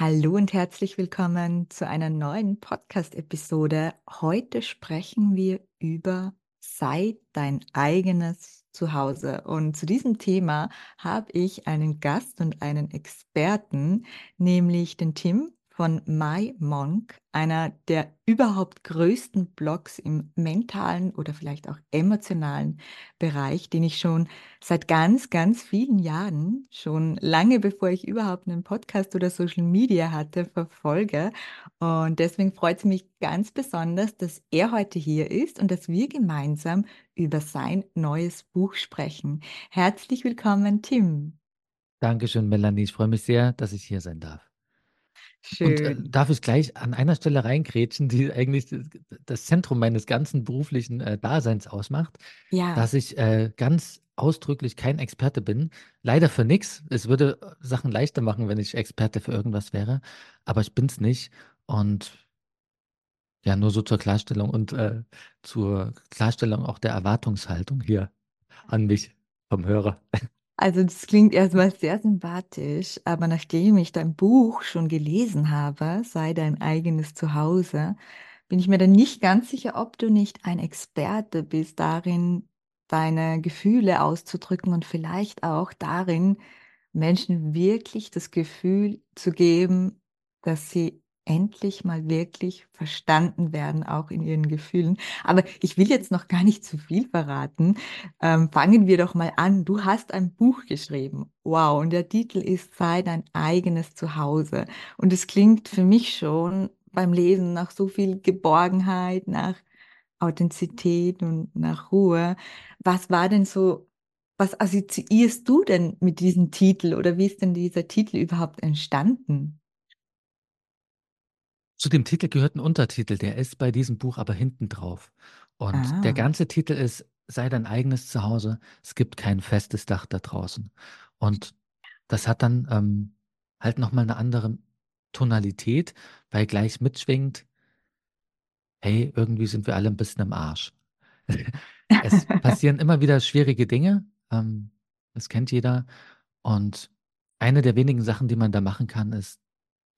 Hallo und herzlich willkommen zu einer neuen Podcast-Episode. Heute sprechen wir über Sei dein eigenes Zuhause. Und zu diesem Thema habe ich einen Gast und einen Experten, nämlich den Tim von My Monk, einer der überhaupt größten Blogs im mentalen oder vielleicht auch emotionalen Bereich, den ich schon seit ganz, ganz vielen Jahren, schon lange bevor ich überhaupt einen Podcast oder Social Media hatte, verfolge. Und deswegen freut es mich ganz besonders, dass er heute hier ist und dass wir gemeinsam über sein neues Buch sprechen. Herzlich willkommen, Tim. Dankeschön, Melanie. Ich freue mich sehr, dass ich hier sein darf. Und äh, darf ich gleich an einer Stelle reingrätschen, die eigentlich das Zentrum meines ganzen beruflichen äh, Daseins ausmacht, Ja. dass ich äh, ganz ausdrücklich kein Experte bin. Leider für nichts. Es würde äh, Sachen leichter machen, wenn ich Experte für irgendwas wäre, aber ich bin es nicht. Und ja, nur so zur Klarstellung und äh, zur Klarstellung auch der Erwartungshaltung hier an mich vom Hörer. Also das klingt erstmal sehr sympathisch, aber nachdem ich dein Buch schon gelesen habe, sei dein eigenes Zuhause, bin ich mir dann nicht ganz sicher, ob du nicht ein Experte bist darin, deine Gefühle auszudrücken und vielleicht auch darin, Menschen wirklich das Gefühl zu geben, dass sie endlich mal wirklich verstanden werden, auch in ihren Gefühlen. Aber ich will jetzt noch gar nicht zu viel verraten. Ähm, fangen wir doch mal an. Du hast ein Buch geschrieben. Wow, und der Titel ist Sei dein eigenes Zuhause. Und es klingt für mich schon beim Lesen nach so viel Geborgenheit, nach Authentizität und nach Ruhe. Was war denn so, was assoziierst du denn mit diesem Titel oder wie ist denn dieser Titel überhaupt entstanden? Zu dem Titel gehört ein Untertitel, der ist bei diesem Buch aber hinten drauf. Und der Ah, ganze Titel ist Sei dein eigenes Zuhause. Es gibt kein festes Dach da draußen. Und das hat dann ähm, halt nochmal eine andere Tonalität, weil gleich mitschwingt, hey, irgendwie sind wir alle ein bisschen im Arsch. Es passieren immer wieder schwierige Dinge, ähm, das kennt jeder. Und eine der wenigen Sachen, die man da machen kann, ist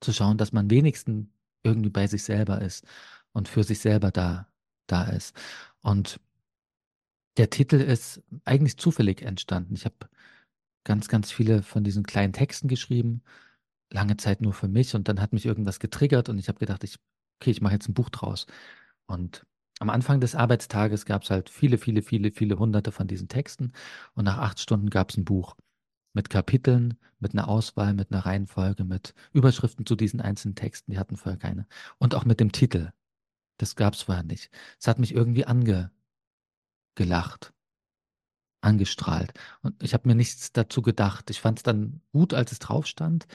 zu schauen, dass man wenigstens irgendwie bei sich selber ist und für sich selber da, da ist. Und der Titel ist eigentlich zufällig entstanden. Ich habe ganz, ganz viele von diesen kleinen Texten geschrieben, lange Zeit nur für mich und dann hat mich irgendwas getriggert und ich habe gedacht, ich, okay, ich mache jetzt ein Buch draus. Und am Anfang des Arbeitstages gab es halt viele, viele, viele, viele hunderte von diesen Texten und nach acht Stunden gab es ein Buch mit Kapiteln, mit einer Auswahl, mit einer Reihenfolge, mit Überschriften zu diesen einzelnen Texten, die hatten vorher keine. Und auch mit dem Titel. Das gab es vorher nicht. Es hat mich irgendwie angelacht, angestrahlt. Und ich habe mir nichts dazu gedacht. Ich fand es dann gut, als es drauf stand.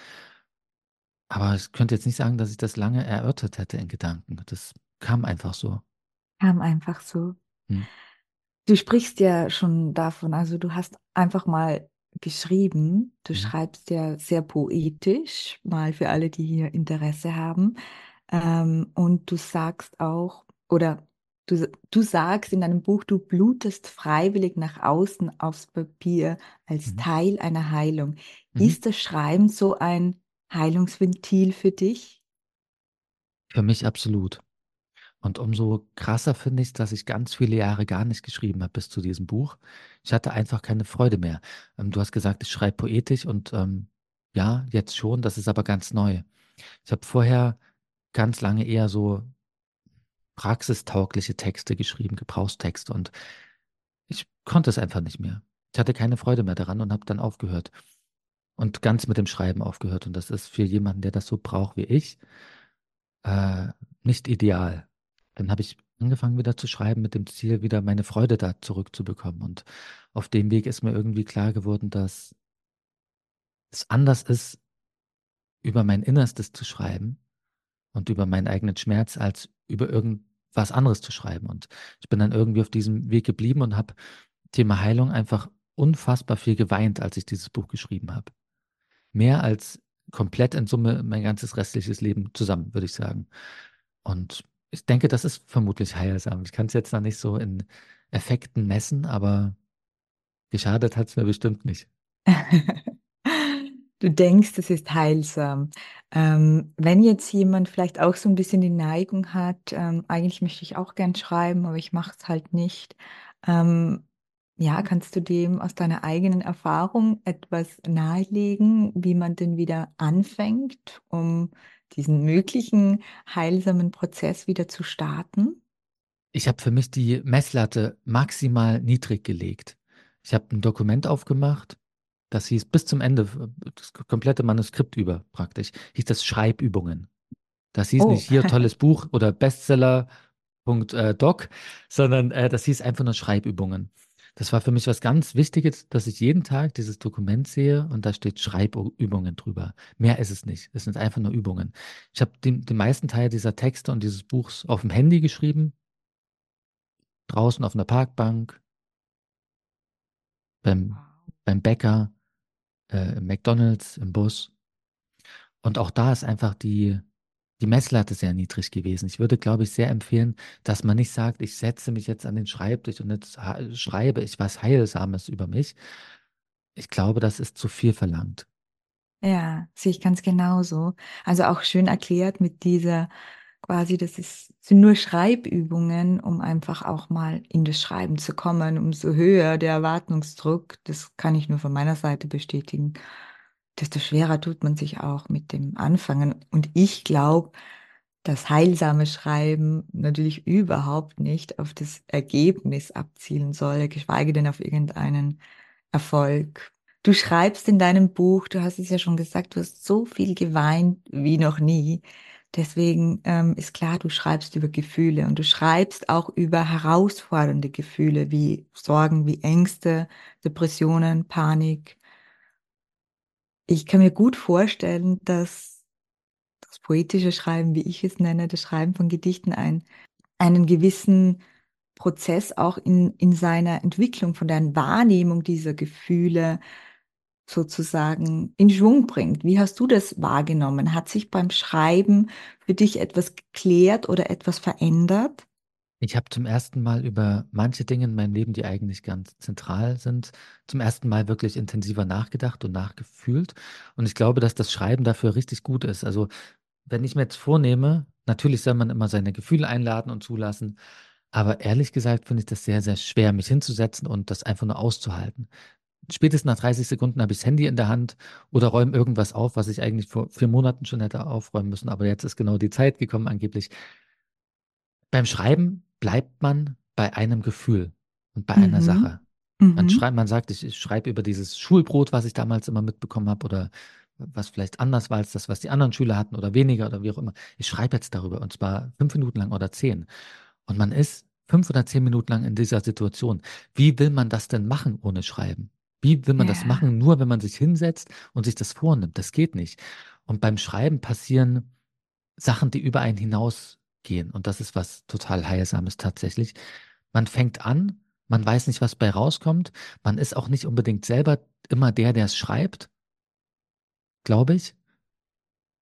Aber ich könnte jetzt nicht sagen, dass ich das lange erörtert hätte in Gedanken. Das kam einfach so. kam einfach so. Hm. Du sprichst ja schon davon, also du hast einfach mal geschrieben, du Mhm. schreibst ja sehr poetisch, mal für alle, die hier Interesse haben. Ähm, und du sagst auch, oder du, du sagst in deinem Buch, du blutest freiwillig nach außen aufs Papier als Mhm. Teil einer Heilung. Mhm. Ist das Schreiben so ein Heilungsventil für dich? Für mich absolut. Und umso krasser finde ich, dass ich ganz viele Jahre gar nicht geschrieben habe bis zu diesem Buch. Ich hatte einfach keine Freude mehr. Ähm, du hast gesagt, ich schreibe poetisch und ähm, ja, jetzt schon, das ist aber ganz neu. Ich habe vorher ganz lange eher so praxistaugliche Texte geschrieben, Gebrauchstexte und ich konnte es einfach nicht mehr. Ich hatte keine Freude mehr daran und habe dann aufgehört und ganz mit dem Schreiben aufgehört. Und das ist für jemanden, der das so braucht wie ich, äh, nicht ideal. Dann habe ich angefangen wieder zu schreiben mit dem Ziel, wieder meine Freude da zurückzubekommen. Und auf dem Weg ist mir irgendwie klar geworden, dass es anders ist, über mein Innerstes zu schreiben, und über meinen eigenen Schmerz, als über irgendwas anderes zu schreiben. Und ich bin dann irgendwie auf diesem Weg geblieben und habe Thema Heilung einfach unfassbar viel geweint, als ich dieses Buch geschrieben habe. Mehr als komplett in Summe mein ganzes restliches Leben zusammen, würde ich sagen. Und ich denke, das ist vermutlich heilsam. Ich kann es jetzt noch nicht so in Effekten messen, aber geschadet hat es mir bestimmt nicht. Du denkst, es ist heilsam. Ähm, wenn jetzt jemand vielleicht auch so ein bisschen die Neigung hat, ähm, eigentlich möchte ich auch gern schreiben, aber ich mache es halt nicht. Ähm, ja, kannst du dem aus deiner eigenen Erfahrung etwas nahelegen, wie man denn wieder anfängt, um diesen möglichen heilsamen Prozess wieder zu starten? Ich habe für mich die Messlatte maximal niedrig gelegt. Ich habe ein Dokument aufgemacht, das hieß bis zum Ende, das komplette Manuskript über praktisch, hieß das Schreibübungen. Das hieß Oh, nicht hier tolles Buch oder Bestseller. äh, Doc, sondern äh, das hieß einfach nur Schreibübungen. Das war für mich was ganz Wichtiges, dass ich jeden Tag dieses Dokument sehe und da steht Schreibübungen drüber. Mehr ist es nicht. Es sind einfach nur Übungen. Ich habe den, den meisten Teil dieser Texte und dieses Buchs auf dem Handy geschrieben, draußen auf einer Parkbank, beim, beim Bäcker, äh, im McDonald's, im Bus. Und auch da ist einfach die, die Messlatte sehr niedrig gewesen. Ich würde, glaube ich, sehr empfehlen, dass man nicht sagt, ich setze mich jetzt an den Schreibtisch und jetzt schreibe ich was Heilsames über mich. Ich glaube, das ist zu viel verlangt. ja, sehe ich ganz genauso. Also auch schön erklärt mit dieser quasi, das ist, sind nur Schreibübungen, um einfach auch mal in das Schreiben zu kommen. Umso höher der Erwartungsdruck, das kann ich nur von meiner Seite bestätigen, desto schwerer tut man sich auch mit dem Anfangen. Und ich glaube, das heilsame Schreiben natürlich überhaupt nicht auf das Ergebnis abzielen soll, geschweige denn auf irgendeinen Erfolg. Du schreibst in deinem Buch, du hast es ja schon gesagt, du hast so viel geweint wie noch nie. Deswegen ähm, ist klar, du schreibst über Gefühle und du schreibst auch über herausfordernde Gefühle wie Sorgen, wie Ängste, Depressionen, Panik. Ich kann mir gut vorstellen, dass das poetische Schreiben, wie ich es nenne, das Schreiben von Gedichten, ein, einen gewissen Prozess auch in, in seiner Entwicklung, von der Wahrnehmung dieser Gefühle sozusagen in Schwung bringt. Wie hast du das wahrgenommen? Hat sich beim Schreiben für dich etwas geklärt oder etwas verändert? Ich habe zum ersten Mal über manche Dinge in meinem Leben, die eigentlich ganz zentral sind, zum ersten Mal wirklich intensiver nachgedacht und nachgefühlt. Und ich glaube, dass das Schreiben dafür richtig gut ist. Also, wenn ich mir jetzt vornehme, natürlich soll man immer seine Gefühle einladen und zulassen, aber ehrlich gesagt finde ich das sehr, sehr schwer, mich hinzusetzen und das einfach nur auszuhalten. Spätestens nach 30 Sekunden habe ich das Handy in der Hand oder räume irgendwas auf, was ich eigentlich vor vier Monaten schon hätte aufräumen müssen. Aber jetzt ist genau die Zeit gekommen, angeblich. Beim Schreiben bleibt man bei einem Gefühl und bei einer Mhm. Sache. Man Mhm. schreibt, man sagt, ich, ich schreibe über dieses Schulbrot, was ich damals immer mitbekommen habe oder was vielleicht anders war als das, was die anderen Schüler hatten oder weniger oder wie auch immer. Ich schreibe jetzt darüber und zwar fünf Minuten lang oder zehn. Und man ist fünf oder zehn Minuten lang in dieser Situation. Wie will man das denn machen ohne Schreiben? Wie will man das Ja, machen, nur wenn man sich hinsetzt und sich das vornimmt? Das geht nicht. Und beim Schreiben passieren Sachen, die über einen hinausgehen. Und das ist was total Heilsames tatsächlich. Man fängt an, man weiß nicht, was bei rauskommt. Man ist auch nicht unbedingt selber immer der, der es schreibt, glaube ich.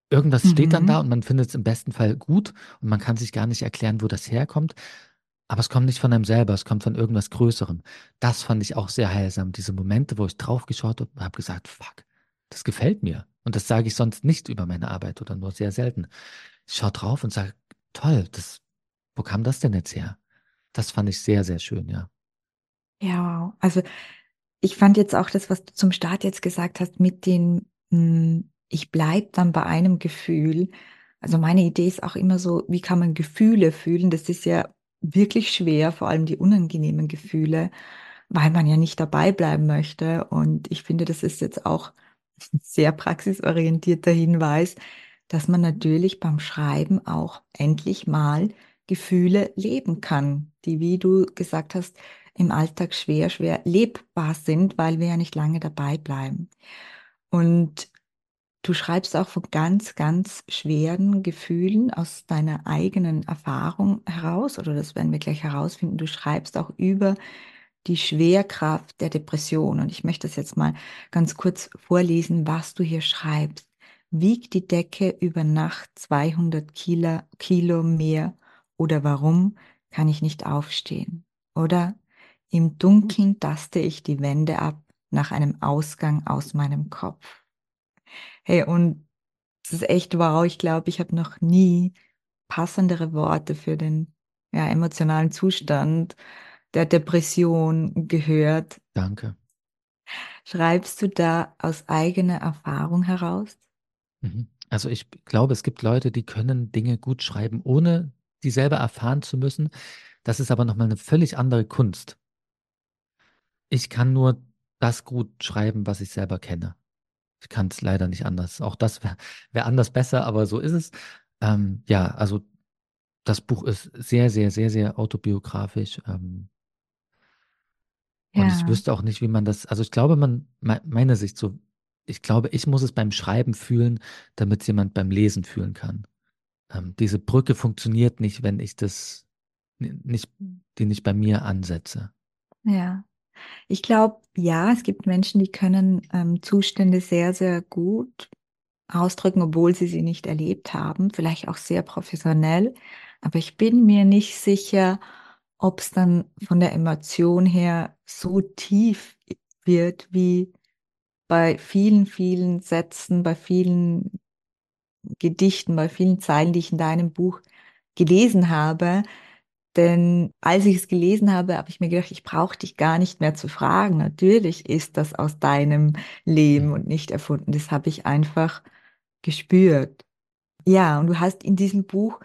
Irgendwas steht dann da mhm. und man findet es im besten Fall gut und man kann sich gar nicht erklären, wo das herkommt. Aber es kommt nicht von einem selber, es kommt von irgendwas Größerem. Das fand ich auch sehr heilsam. Diese Momente, wo ich draufgeschaut habe und habe gesagt, fuck, das gefällt mir. Und das sage ich sonst nicht über meine Arbeit oder nur sehr selten. Ich schaue drauf und sage, toll, das, wo kam das denn jetzt her? Das fand ich sehr, sehr schön, ja. Ja, wow. Also ich fand jetzt auch das, was du zum Start jetzt gesagt hast, mit den, mh, ich bleib dann bei einem Gefühl. Also meine Idee ist auch immer so, wie kann man Gefühle fühlen? Das ist ja wirklich schwer, vor allem die unangenehmen Gefühle, weil man ja nicht dabei bleiben möchte. Und ich finde, das ist jetzt auch ein sehr praxisorientierter Hinweis, dass man natürlich beim Schreiben auch endlich mal Gefühle leben kann, die, wie du gesagt hast, im Alltag schwer, schwer lebbar sind, weil wir ja nicht lange dabei bleiben. Und du schreibst auch von ganz, ganz schweren Gefühlen aus deiner eigenen Erfahrung heraus, oder das werden wir gleich herausfinden. Du schreibst auch über die Schwerkraft der Depression. Und ich möchte das jetzt mal ganz kurz vorlesen, was du hier schreibst. Wiegt die Decke über Nacht 200 Kilo, Kilo mehr oder warum kann ich nicht aufstehen? Oder im Dunkeln taste ich die Wände ab nach einem Ausgang aus meinem Kopf. Hey, und es ist echt wow. Ich glaube, ich habe noch nie passendere Worte für den ja, emotionalen Zustand der Depression gehört. Danke. Schreibst du da aus eigener Erfahrung heraus? Mhm. Also ich glaube, es gibt Leute, die können Dinge gut schreiben, ohne die selber erfahren zu müssen. Das ist aber nochmal eine völlig andere Kunst. Ich kann nur das gut schreiben, was ich selber kenne. Ich kann es leider nicht anders. Auch das wäre wär anders besser, aber so ist es. Ähm, ja, also das Buch ist sehr, sehr, sehr, sehr autobiografisch. Ähm, und ich Ja, wüsste auch nicht, wie man das, also ich glaube, man, me- meine Sicht so, ich glaube, ich muss es beim Schreiben fühlen, damit es jemand beim Lesen fühlen kann. Ähm, diese Brücke funktioniert nicht, wenn ich das ni- nicht, die nicht bei mir ansetze. ja. Ich glaube, ja, es gibt Menschen, die können ähm, Zustände sehr, sehr gut ausdrücken, obwohl sie sie nicht erlebt haben, vielleicht auch sehr professionell. Aber ich bin mir nicht sicher, ob es dann von der Emotion her so tief wird wie bei vielen, vielen Sätzen, bei vielen Gedichten, bei vielen Zeilen, die ich in deinem Buch gelesen habe. Denn als ich es gelesen habe, habe ich mir gedacht, ich brauche dich gar nicht mehr zu fragen. Natürlich ist das aus deinem Leben und nicht erfunden. Das habe ich einfach gespürt. Ja, und du hast in diesem Buch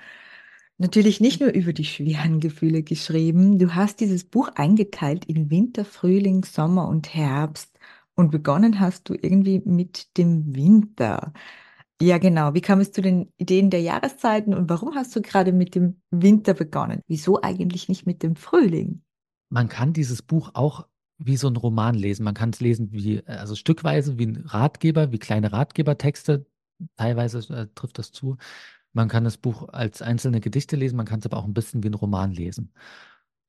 natürlich nicht nur über die schweren Gefühle geschrieben, du hast dieses Buch eingeteilt in Winter, Frühling, Sommer und Herbst. Und begonnen hast du irgendwie mit dem Winter. Ja, genau. Wie kam es zu den Ideen der Jahreszeiten und warum hast du gerade mit dem Winter begonnen? Wieso eigentlich nicht mit dem Frühling? Man kann dieses Buch auch wie so ein Roman lesen. Man kann es lesen wie, also stückweise wie ein Ratgeber, wie kleine Ratgebertexte. Teilweise äh, trifft das zu. Man kann das Buch als einzelne Gedichte lesen, man kann es aber auch ein bisschen wie ein Roman lesen.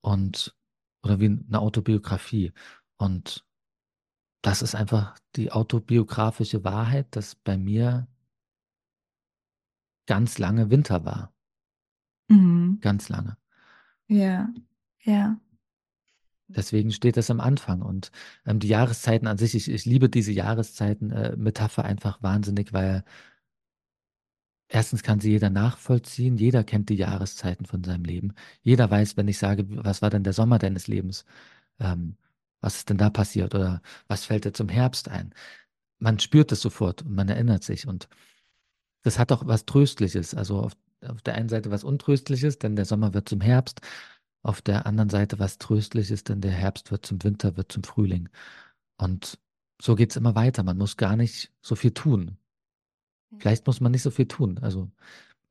Und, oder wie eine Autobiografie. Und das ist einfach die autobiografische Wahrheit, dass bei mir ganz lange Winter war. Mhm. Ganz lange. Ja, ja. Deswegen steht das am Anfang. Und ähm, die Jahreszeiten an sich, ich, ich liebe diese Jahreszeiten-Metapher einfach wahnsinnig, weil erstens kann sie jeder nachvollziehen. Jeder kennt die Jahreszeiten von seinem Leben. Jeder weiß, wenn ich sage, was war denn der Sommer deines Lebens? Ähm, was ist denn da passiert? Oder was fällt dir zum Herbst ein? Man spürt es sofort und man erinnert sich. Und das hat auch was Tröstliches. Also auf, auf der einen Seite was Untröstliches, denn der Sommer wird zum Herbst. Auf der anderen Seite was Tröstliches, denn der Herbst wird zum Winter, wird zum Frühling. Und so geht es immer weiter. Man muss gar nicht so viel tun. Vielleicht muss man nicht so viel tun. Also,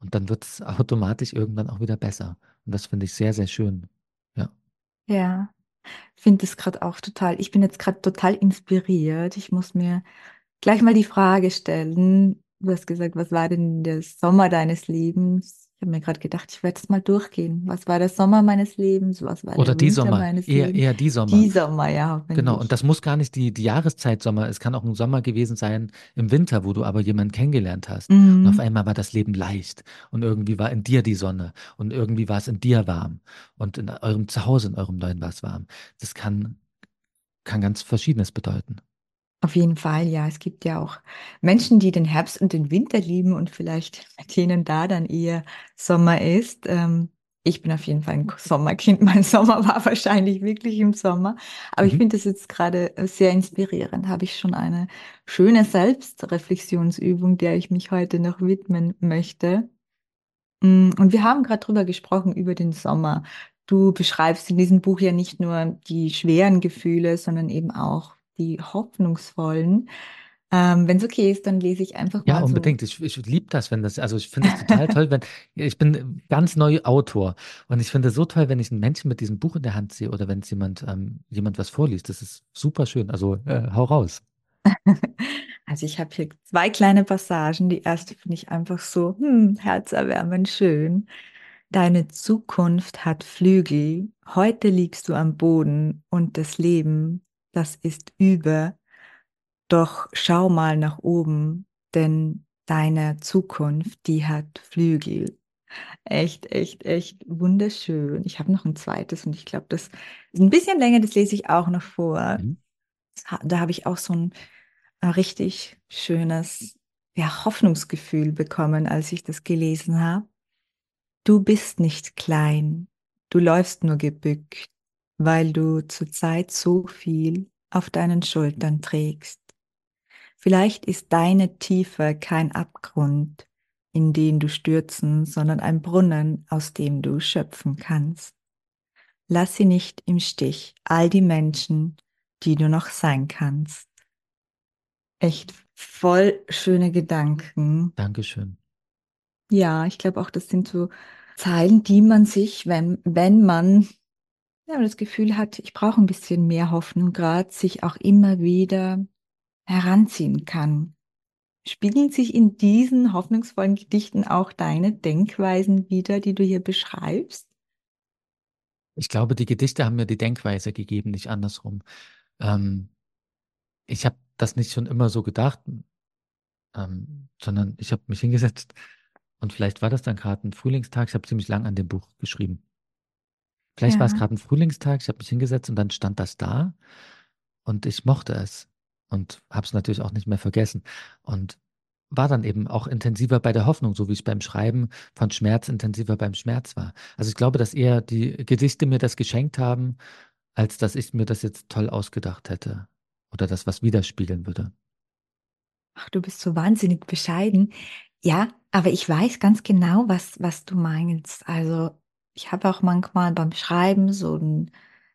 und dann wird es automatisch irgendwann auch wieder besser. Und das finde ich sehr, sehr schön. Ja. Ja, finde es gerade auch total. Ich bin jetzt gerade total inspiriert. Ich muss mir gleich mal die Frage stellen. Du hast gesagt, was war denn der Sommer deines Lebens? Ich habe mir gerade gedacht, ich werde es mal durchgehen. Was war der Sommer meines Lebens? Was war Oder der die Winter Sommer, meines eher, Lebens? eher die Sommer. Die Sommer, ja, Genau, und hoffentlich. das muss gar nicht die, die Jahreszeit Sommer, es kann auch ein Sommer gewesen sein im Winter, wo du aber jemanden kennengelernt hast. Und auf Mhm. einmal war das Leben leicht und irgendwie war in dir die Sonne und irgendwie war es in dir warm und in eurem Zuhause, in eurem Neuen war es warm. Das kann, kann ganz Verschiedenes bedeuten. Auf jeden Fall, ja. Es gibt ja auch Menschen, die den Herbst und den Winter lieben und vielleicht bei denen da dann eher Sommer ist. Ähm, ich bin auf jeden Fall ein Sommerkind. Mein Sommer war wahrscheinlich wirklich im Sommer. Aber ich Mhm. finde das jetzt gerade äh, sehr inspirierend. Habe ich schon eine schöne Selbstreflexionsübung, der ich mich heute noch widmen möchte. Mm, Und wir haben gerade drüber gesprochen, über den Sommer. Du beschreibst in diesem Buch ja nicht nur die schweren Gefühle, sondern eben auch die hoffnungsvollen. Ähm, wenn es okay ist, dann lese ich einfach Ja, mal so. unbedingt. Ich, ich liebe das, wenn das, also ich finde das total toll, wenn, ich bin ganz neu Autor und ich finde es so toll, wenn ich einen Menschen mit diesem Buch in der Hand sehe oder wenn es jemand, ähm, jemand was vorliest. Das ist super schön. Also äh, hau raus. Also ich habe hier zwei kleine Passagen. Die erste finde ich einfach so hm, herzerwärmend schön. Deine Zukunft hat Flügel. Heute liegst du am Boden und das Leben, das ist über. Doch schau mal nach oben, denn deine Zukunft, die hat Flügel. Echt, echt, echt wunderschön. Ich habe noch ein zweites und ich glaube, das ist ein bisschen länger, das lese ich auch noch vor. Mhm. Da habe ich auch so ein richtig schönes ja, Hoffnungsgefühl bekommen, als ich das gelesen habe. Du bist nicht klein, du läufst nur gebückt, weil du zurzeit so viel auf deinen Schultern trägst. Vielleicht ist deine Tiefe kein Abgrund, in den du stürzen, sondern ein Brunnen, aus dem du schöpfen kannst. Lass sie nicht im Stich, all die Menschen, die du noch sein kannst. Echt voll schöne Gedanken. Dankeschön. Ja, ich glaube auch, das sind so Zeilen, die man sich, wenn, wenn man ja, das Gefühl hat, ich brauche ein bisschen mehr Hoffnung gerade, sich auch immer wieder heranziehen kann. Spiegeln sich in diesen hoffnungsvollen Gedichten auch deine Denkweisen wieder, die du hier beschreibst? Ich glaube, die Gedichte haben mir die Denkweise gegeben, nicht andersrum. Ähm, ich habe das nicht schon immer so gedacht, ähm, sondern ich habe mich hingesetzt und vielleicht war das dann gerade ein Frühlingstag. Ich habe ziemlich lang an dem Buch geschrieben. Vielleicht ja. war es gerade ein Frühlingstag. Ich habe mich hingesetzt und dann stand das da und ich mochte es und habe es natürlich auch nicht mehr vergessen und war dann eben auch intensiver bei der Hoffnung, so wie ich beim Schreiben von Schmerz intensiver beim Schmerz war. Also ich glaube, dass eher die Gedichte mir das geschenkt haben, als dass ich mir das jetzt toll ausgedacht hätte oder das was widerspiegeln würde. Ach, du bist so wahnsinnig bescheiden. Ja, aber ich weiß ganz genau, was, was du meinst. Also ich habe auch manchmal beim Schreiben so einen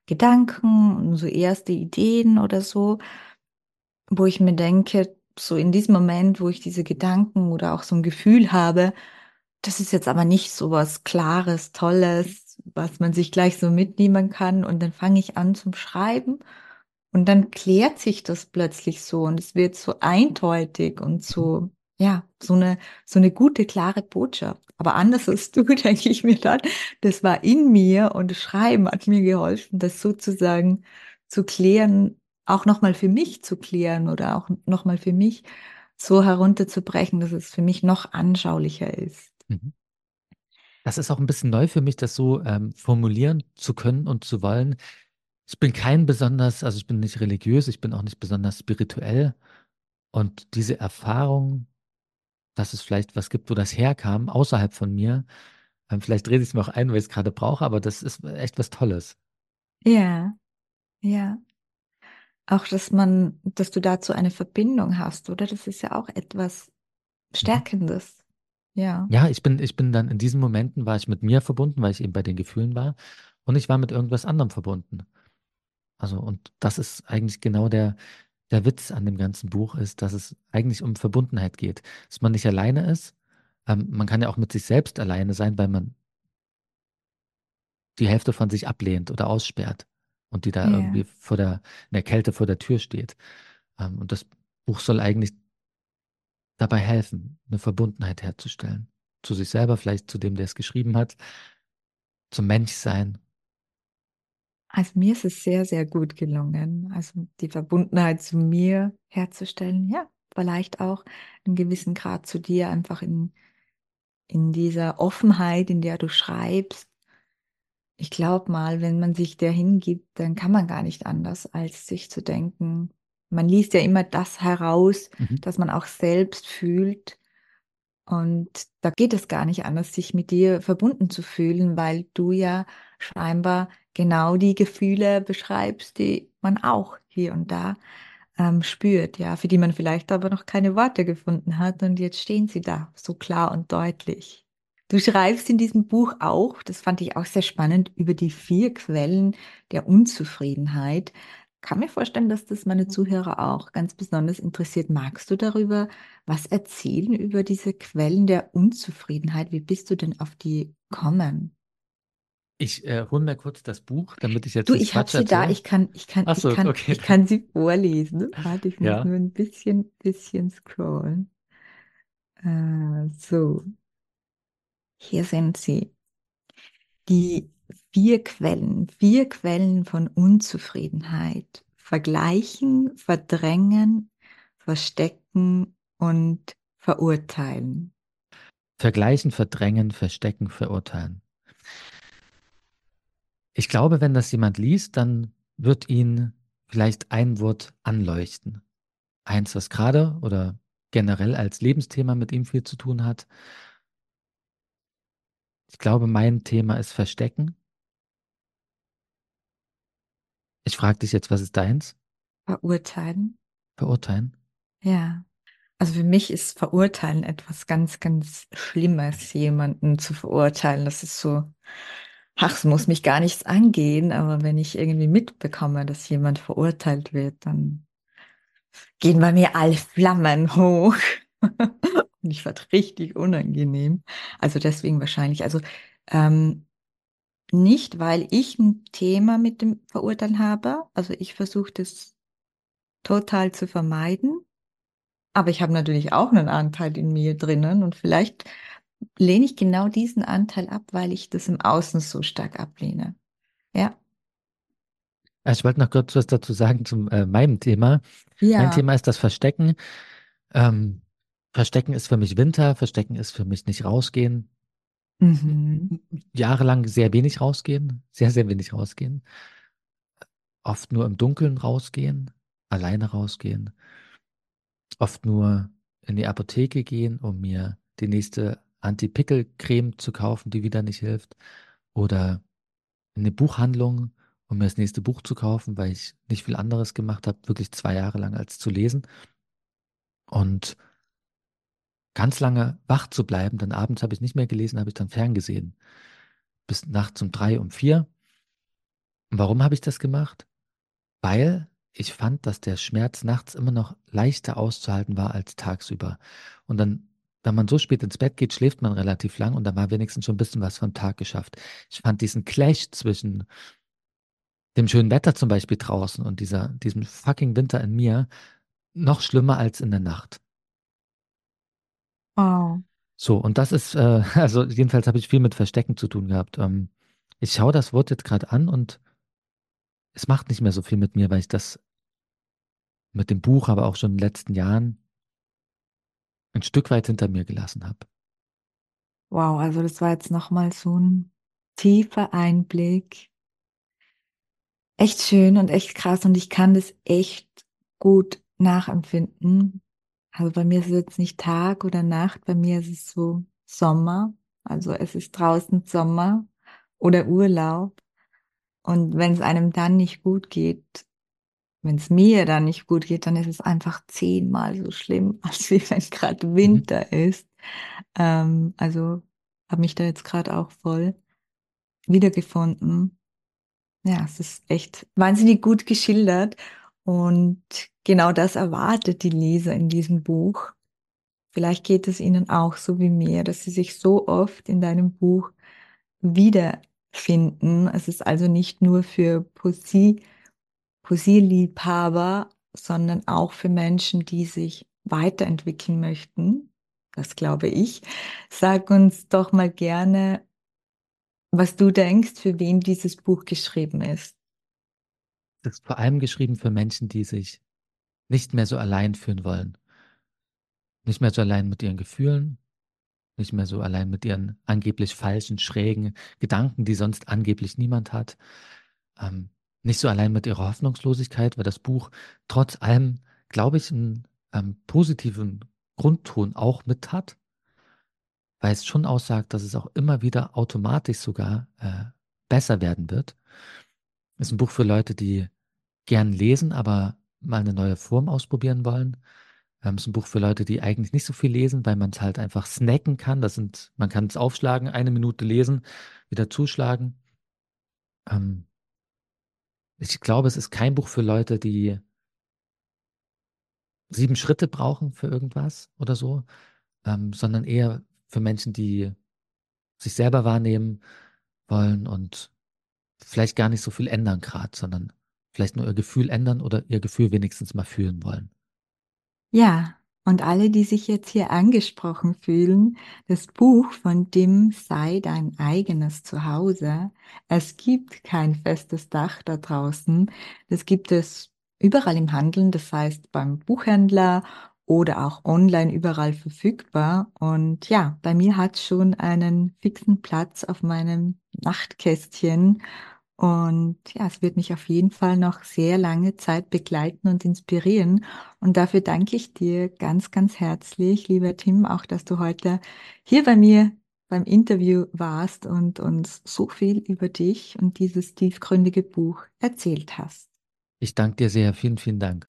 Gedanken, so erste Ideen oder so, wo ich mir denke, so in diesem Moment, wo ich diese Gedanken oder auch so ein Gefühl habe, das ist jetzt aber nicht so was Klares, Tolles, was man sich gleich so mitnehmen kann. Und dann fange ich an zum Schreiben und dann klärt sich das plötzlich so und es wird so eindeutig und so, ja, so eine, so eine gute, klare Botschaft. Aber anders als du, denke ich mir dann, das war in mir und Schreiben hat mir geholfen, das sozusagen zu klären, auch nochmal für mich zu klären oder auch nochmal für mich so herunterzubrechen, dass es für mich noch anschaulicher ist. Mhm. Das ist auch ein bisschen neu für mich, das so ähm, formulieren zu können und zu wollen. Ich bin kein besonders, also ich bin nicht religiös, ich bin auch nicht besonders spirituell. Und diese Erfahrung, dass es vielleicht was gibt, wo das herkam, außerhalb von mir, ähm, vielleicht drehe ich es mir auch ein, weil ich es gerade brauche, aber das ist echt was Tolles. Ja, ja. Auch, dass man, dass du dazu eine Verbindung hast, oder? Das ist ja auch etwas mhm. Stärkendes. Ja. Ja, ich bin, ich bin dann in diesen Momenten war ich mit mir verbunden, weil ich eben bei den Gefühlen war. Und ich war mit irgendwas anderem verbunden. Also, und das ist eigentlich genau der, der Witz an dem ganzen Buch ist, dass es eigentlich um Verbundenheit geht. Dass man nicht alleine ist. Ähm, man kann ja auch mit sich selbst alleine sein, weil man die Hälfte von sich ablehnt oder aussperrt und die da yeah. irgendwie vor der, in der Kälte vor der Tür steht. Ähm, und das Buch soll eigentlich dabei helfen, eine Verbundenheit herzustellen. Zu sich selber, vielleicht zu dem, der es geschrieben hat, zum Menschsein also mir ist es sehr, sehr gut gelungen, also die Verbundenheit zu mir herzustellen. Ja, vielleicht auch einen gewissen Grad zu dir, einfach in, in dieser Offenheit, in der du schreibst. Ich glaube mal, wenn man sich der hingibt, dann kann man gar nicht anders, als sich zu denken. Man liest ja immer das heraus, mhm. das man auch selbst fühlt. Und da geht es gar nicht anders, sich mit dir verbunden zu fühlen, weil du ja scheinbar genau die Gefühle beschreibst, die man auch hier und da ähm, spürt, ja, für die man vielleicht aber noch keine Worte gefunden hat und jetzt stehen sie da so klar und deutlich. Du schreibst in diesem Buch auch, das fand ich auch sehr spannend, über die vier Quellen der Unzufriedenheit. Kann mir vorstellen, dass das meine Zuhörer auch ganz besonders interessiert. Magst du darüber was erzählen über diese Quellen der Unzufriedenheit? Wie bist du denn auf die gekommen? Ich äh, hole mir kurz das Buch, damit ich jetzt Du, ich habe sie da, ich kann, ich kann, Ach ich so, kann, okay. ich kann sie vorlesen. Warte, ich muss Ja. nur ein bisschen, bisschen scrollen. Äh, so, hier sind sie. Die vier Quellen, vier Quellen von Unzufriedenheit. Vergleichen, verdrängen, verstecken und verurteilen. Vergleichen, verdrängen, verstecken, verurteilen. Ich glaube, wenn das jemand liest, dann wird ihn vielleicht ein Wort anleuchten. Eins, was gerade oder generell als Lebensthema mit ihm viel zu tun hat. Ich glaube, mein Thema ist Verstecken. Ich frage dich jetzt, was ist deins? Verurteilen? Verurteilen? Ja. Also für mich ist Verurteilen etwas ganz, ganz Schlimmes, jemanden zu verurteilen. Das ist so, ach, es muss mich gar nichts angehen, aber wenn ich irgendwie mitbekomme, dass jemand verurteilt wird, dann gehen bei mir alle Flammen hoch. Und ich fand richtig unangenehm. Also deswegen wahrscheinlich. Also ähm, nicht, weil ich ein Thema mit dem Verurteilen habe. Also ich versuche das total zu vermeiden. Aber ich habe natürlich auch einen Anteil in mir drinnen und vielleicht lehne ich genau diesen Anteil ab, weil ich das im Außen so stark ablehne. Ja. Also ich wollte noch kurz was dazu sagen zu äh, meinem Thema. Mein Ja. Thema ist das Verstecken. Ähm, Verstecken ist für mich Winter, Verstecken ist für mich nicht rausgehen. Mhm. Jahrelang sehr wenig rausgehen, sehr, sehr wenig rausgehen. Oft nur im Dunkeln rausgehen, alleine rausgehen. Oft nur in die Apotheke gehen, um mir die nächste Anti-Pickel-Creme zu kaufen, die wieder nicht hilft. Oder in eine Buchhandlung, um mir das nächste Buch zu kaufen, weil ich nicht viel anderes gemacht habe, wirklich zwei Jahre lang als zu lesen. Und ganz lange wach zu bleiben, dann abends habe ich nicht mehr gelesen, habe ich dann ferngesehen. Bis nachts um drei, um vier. Und warum habe ich das gemacht? Weil ich fand, dass der Schmerz nachts immer noch leichter auszuhalten war als tagsüber. Und dann, wenn man so spät ins Bett geht, schläft man relativ lang und dann war wenigstens schon ein bisschen was vom Tag geschafft. Ich fand diesen Clash zwischen dem schönen Wetter zum Beispiel draußen und dieser, diesem fucking Winter in mir noch schlimmer als in der Nacht. Wow. So, und das ist, äh, also jedenfalls habe ich viel mit Verstecken zu tun gehabt. Ähm, ich schaue das Wort jetzt gerade an und es macht nicht mehr so viel mit mir, weil ich das mit dem Buch, aber auch schon in den letzten Jahren ein Stück weit hinter mir gelassen habe. Wow, also das war jetzt nochmal so ein tiefer Einblick. Echt schön und echt krass und ich kann das echt gut nachempfinden. Also bei mir ist es jetzt nicht Tag oder Nacht, bei mir ist es so Sommer. Also es ist draußen Sommer oder Urlaub. Und wenn es einem dann nicht gut geht, wenn es mir dann nicht gut geht, dann ist es einfach zehnmal so schlimm, als wie wenn gerade Mhm. Winter ist. Ähm, also habe mich da jetzt gerade auch voll wiedergefunden. Ja, es ist echt wahnsinnig gut geschildert und genau das erwartet die Leser in diesem Buch. Vielleicht geht es ihnen auch so wie mir, dass sie sich so oft in deinem Buch wiederfinden. Es ist also nicht nur für Poesie, Poesieliebhaber, sondern auch für Menschen, die sich weiterentwickeln möchten. Das glaube ich. Sag uns doch mal gerne, was du denkst, für wen dieses Buch geschrieben ist. Das ist vor allem geschrieben für Menschen, die sich nicht mehr so allein fühlen wollen. Nicht mehr so allein mit ihren Gefühlen, nicht mehr so allein mit ihren angeblich falschen, schrägen Gedanken, die sonst angeblich niemand hat. Ähm, nicht so allein mit ihrer Hoffnungslosigkeit, weil das Buch trotz allem, glaube ich, einen ähm, positiven Grundton auch mit hat, weil es schon aussagt, dass es auch immer wieder automatisch sogar äh, besser werden wird. Ist ein Buch für Leute, die gern lesen, aber mal eine neue Form ausprobieren wollen. Ähm, ist ein Buch für Leute, die eigentlich nicht so viel lesen, weil man es halt einfach snacken kann. Das sind, man kann es aufschlagen, eine Minute lesen, wieder zuschlagen. Ähm, ich glaube, es ist kein Buch für Leute, die sieben Schritte brauchen für irgendwas oder so, ähm, sondern eher für Menschen, die sich selber wahrnehmen wollen und vielleicht gar nicht so viel ändern gerade, sondern vielleicht nur ihr Gefühl ändern oder ihr Gefühl wenigstens mal fühlen wollen. Ja, und alle, die sich jetzt hier angesprochen fühlen, das Buch von Dim sei dein eigenes Zuhause. Es gibt kein festes Dach da draußen. Das gibt es überall im Handeln, das heißt beim Buchhändler oder auch online überall verfügbar. Und ja, bei mir hat es schon einen fixen Platz auf meinem Nachtkästchen. Und ja, es wird mich auf jeden Fall noch sehr lange Zeit begleiten und inspirieren. Und dafür danke ich dir ganz, ganz herzlich, lieber Tim, auch dass du heute hier bei mir beim Interview warst und uns so viel über dich und dieses tiefgründige Buch erzählt hast. Ich danke dir sehr. Vielen, vielen Dank.